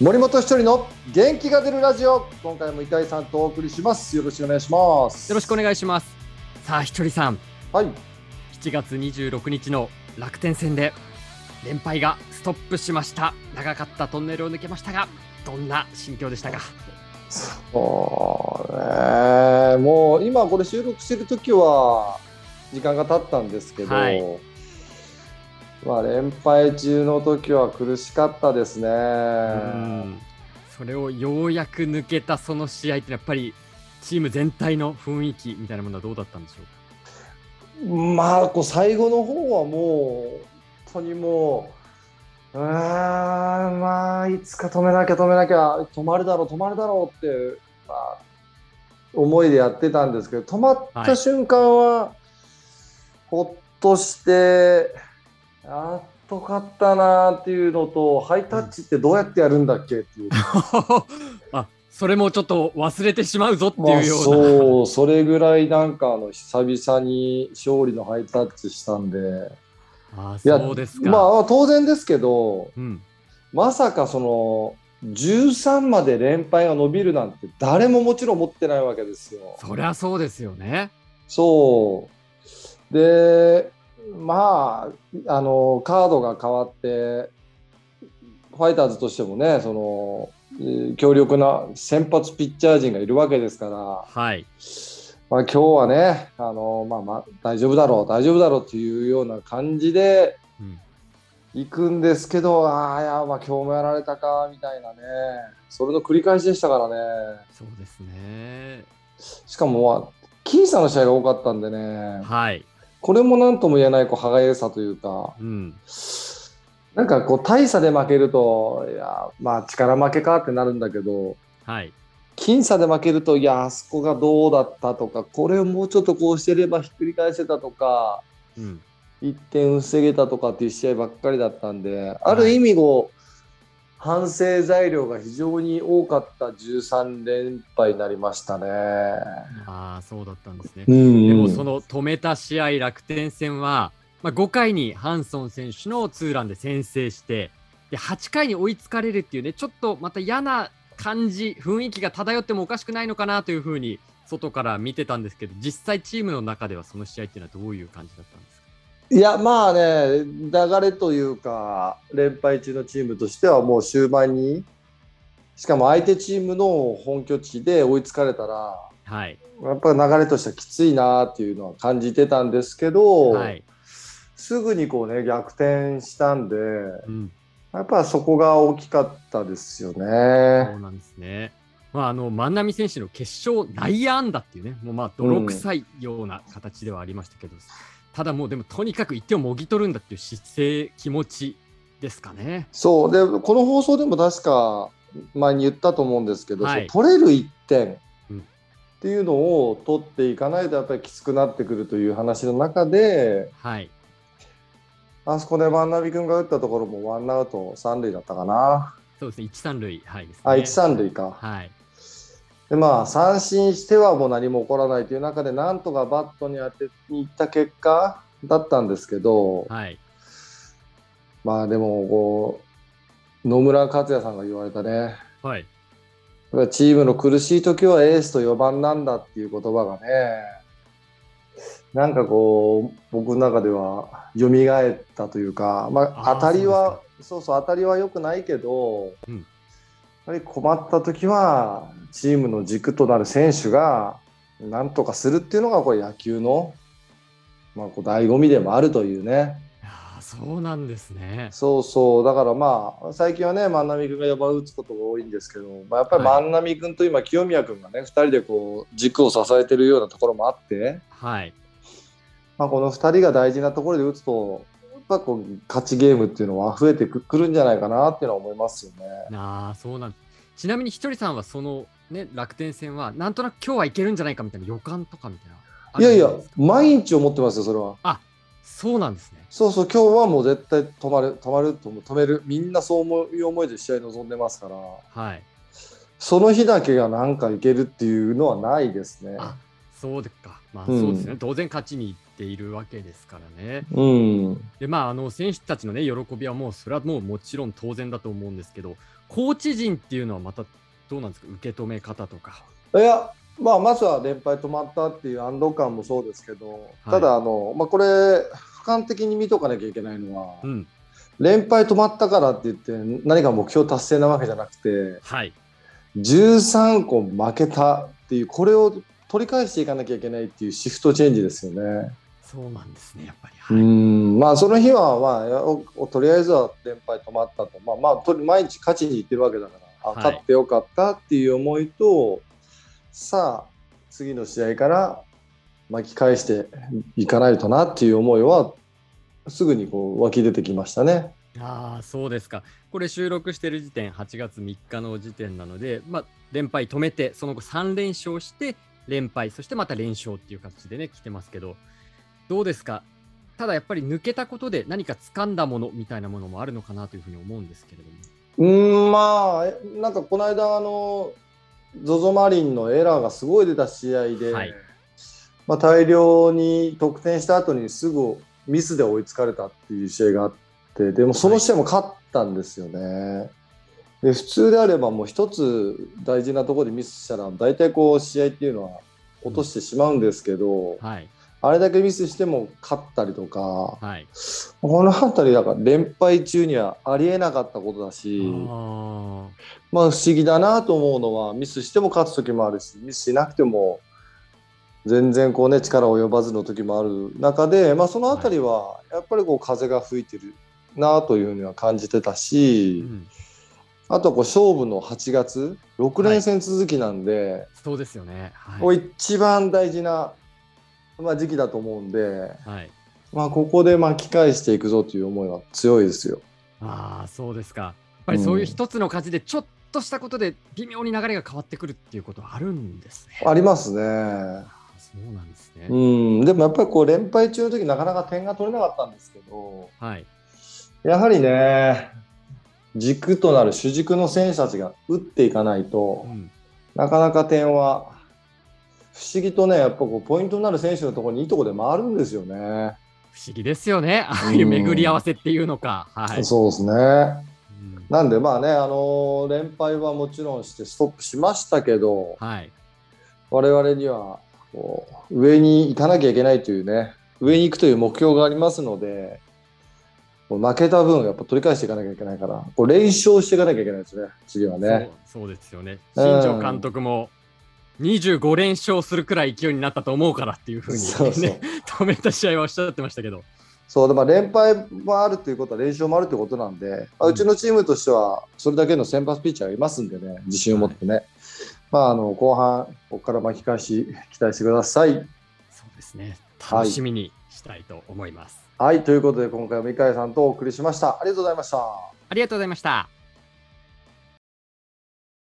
森本一人の元気が出るラジオ。今回も板井さんとお送りします。よろしくお願いします。よろしくお願いします。さあひとりさん。はい。7月26日の楽天戦で連敗がストップしました。長かったトンネルを抜けましたがどんな心境でしたか？そうね。もう今これ収録してる時は時間が経ったんですけど、はいまあ連敗中の時は苦しかったですね。うん。それをようやく抜けたその試合ってやっぱりチーム全体の雰囲気みたいなものはどうだったんでしょうか？まあこう最後の方はもう本当にもううーんまあいつか止めなきゃ止めなきゃ止まるだろう止まるだろうって、まあ、思いでやってたんですけど止まった瞬間は、ほっとしてやっと勝ったなっていうのとハイタッチってどうやってやるんだっけっていう。あそれもちょっと忘れてしまうぞってまあ、いうような、そうそれぐらいなんかあの久々に勝利のハイタッチしたんで。あそうですか、まあ当然ですけどうん、まさかその13まで連敗が伸びるなんて誰ももちろん思ってないわけですよ。そりゃそうですよねそうでまああのカードが変わってファイターズとしてもねそのえー強力な先発ピッチャー陣がいるわけですから、はいまあ、今日はねあの、まあまあ、大丈夫だろう大丈夫だろうというような感じでうん行くんですけど、ああ、いや、まあ、今日もやられたか、みたいなね。それの繰り返しでしたからね。そうですねしかも、まあ、僅差の試合が多かったんでね。はい、これも何とも言えない、こう、歯がゆさというか、うん、なんかこう、大差で負けると、いや、まあ、力負けかってなるんだけど、はい。僅差で負けると、いや、あそこがどうだったとか、これをもうちょっとこうしてればひっくり返せたとか、うん。1点防げたとかっていう試合ばっかりだったんで、ある意味こう、反省材料が非常に多かった13連敗になりましたね。ああそうだったんですね。うんでもその止めた試合、楽天戦は、まあ、5回にハンソン選手のツーランで先制して、で8回に追いつかれるっていうね、ちょっとまた嫌な感じ、雰囲気が漂ってもおかしくないのかなというふうに、外から見てたんですけど、実際、チームの中ではその試合っていうのはどういう感じだったんですか？いや、まあね、流れというか、連敗中のチームとしてはもう終盤に、しかも相手チームの本拠地で追いつかれたら、はい、やっぱり流れとしてはきついなっていうのは感じてたんですけど、はいすぐにこうね、逆転したんで、うん、やっぱそこが大きかったですよそね。うなんですね。まあ、あの万波選手の決勝内野安打っていうね、もうまあ泥臭いような形ではありましたけど、ただもうでもとにかく1点をもぎ取るんだっていう姿勢、気持ちですかね。そう、で、この放送でも確か前に言ったと思うんですけど、はい取れる1点うんっていうのを取っていかないとやっぱりきつくなってくるという話の中で、はい、あそこで万波君が打ったところもワンアウト三塁だったかな。そうですね、1、3塁、はいね。あ、1、三塁か。はい、で、まあ、三振してはもう何も起こらないという中で、なんとかバットに当てに行った結果だったんですけど、はい、まあでもこう、野村克也さんが言われたね、はい、チームの苦しい時はエースと4番なんだっていう言葉がね、なんかこう、僕の中では蘇ったというか、まあ、当たりは、そうそう、当たりは良くないけど、うんぱり困った時は、チームの軸となる選手が、なんとかするっていうのが、これ野球の、まあ、こう醍醐味でもあるというね。そうなんですね。そうそう、だからまあ、最近はね、万波君が4番打つことが多いんですけど、まあ、やっぱりはい万波君と今、清宮君がね、2人でこう軸を支えてるようなところもあって、はい、まあ、この2人が大事なところで打つと、ぱこう勝ちゲームっていうのは増えてくくるんじゃないかなっていうのは思いますよね。あーそうなんちなみにひとりさんはその、ね、楽天戦は、なんとなく今日はいけるんじゃないかみたいな予感とかみたいな。あいやいや毎日思ってますよ、それは。そうなんですね。そうそう、今日はもう絶対止まる、止まると止める、みんなそう思う思いで試合に臨んでますから、はい。その日だけがなんかいけるっていうのはないですね。あそうですか。まあ、うんそうですね。当然勝ちに行っているわけですからね。うん。で、まあ、あの、選手たちのね、喜びはもう、それはもうもちろん当然だと思うんですけど、コーチ陣っていうのはまたどうなんですか？受け止め方とか。いや、まあ、まずは連敗止まったっていう安堵感もそうですけど、いただ、あの、まあ、これ、俯瞰的に見とかなきゃいけないのは、うん。連敗止まったからって言って、何か目標達成なわけじゃなくて、はい。13個負けたっていう、これを取り返していかなきゃいけないっていうシフトチェンジですよね。そうなんですね、やっぱり。うはい。んまあその日は、まあやおお、とりあえずは連敗止まったと、まあ、まあと毎日勝ちに行ってるわけだから、あはい勝ってよかったっていう思いと、さあ、次の試合から巻き返していかないとなっていう思いは、すぐにこう湧き出てきましたね。ああ、そうですか。これ収録してる時点、8月3日の時点なので、まあ、連敗止めて、その後3連勝して、連敗、そしてまた連勝っていう形でね、来てますけど、どうですか？ただやっぱり抜けたことで何か掴んだものみたいなものもあるのかなというふうに思うんですけれども。うーん、まあ、えなんかこの間、あの、ZOZO マリンのエラーがすごい出た試合で、はいまあ、大量に得点した後にすぐミスで追いつかれたっていう試合があって、でもその試合も勝ったんですよね。で普通であればもう一つ大事なところでミスしたら大体こう試合っていうのは落としてしまうんですけど、はい。あれだけミスしても勝ったりとか、はい。この辺りだから連敗中にはありえなかったことだし、あまあ不思議だなと思うのはミスしても勝つ時もあるしミスしなくても全然こうね力及ばずの時もある中で、まあ、その辺りはやっぱりこう風が吹いてるなというふうには感じてたーし、うん。あとはこう勝負の8月6連戦続きなんで、そうですよね。こはい。う一番大事な、まあ、時期だと思うんで、はい、まあ、ここで巻き返していくぞという思いは強いですよ。ああ、そうですか。やっぱりそういう一つの勝ちでちょっとしたことで微妙に流れが変わってくるっていうことはあるんですね。ありますね。あそうなんですね。うん、でもやっぱりこう連敗中の時なかなか点が取れなかったんですけど、はい。やはりね、軸となる主軸の選手たちが打っていかないとう、ん。なかなか点は、不思議とね、やっぱこうポイントになる選手のところにいいところで回るんですよね。不思議ですよね。ああいう巡り合わせっていうのか。はい。そうですね。うんなんでまあね、あの連敗はもちろんしてストップしましたけど、はい。我々にはこう上に行かなきゃいけないというね、上に行くという目標がありますので、負けた分、やっぱ取り返していかなきゃいけないから、こう連勝していかなきゃいけないですね、次はね。そうそうですよね。うん新庄監督も25連勝するくらい勢いになったと思うからっていうふうに、ね、そうそう 止めた試合はおっしゃってましたけど。そうでまあ、連敗もあるということは、連勝もあるということなんで、まあうちのチームとしては、それだけの先発ピッチャーがいますんでね、自信を持ってね、まあ、あの後半、ここから巻き返し、期待してください。そうですね。楽しみにしたいと思います。はい、ということで、今回は三海さんとお送りしました。ありがとうございました。ありがとうございました。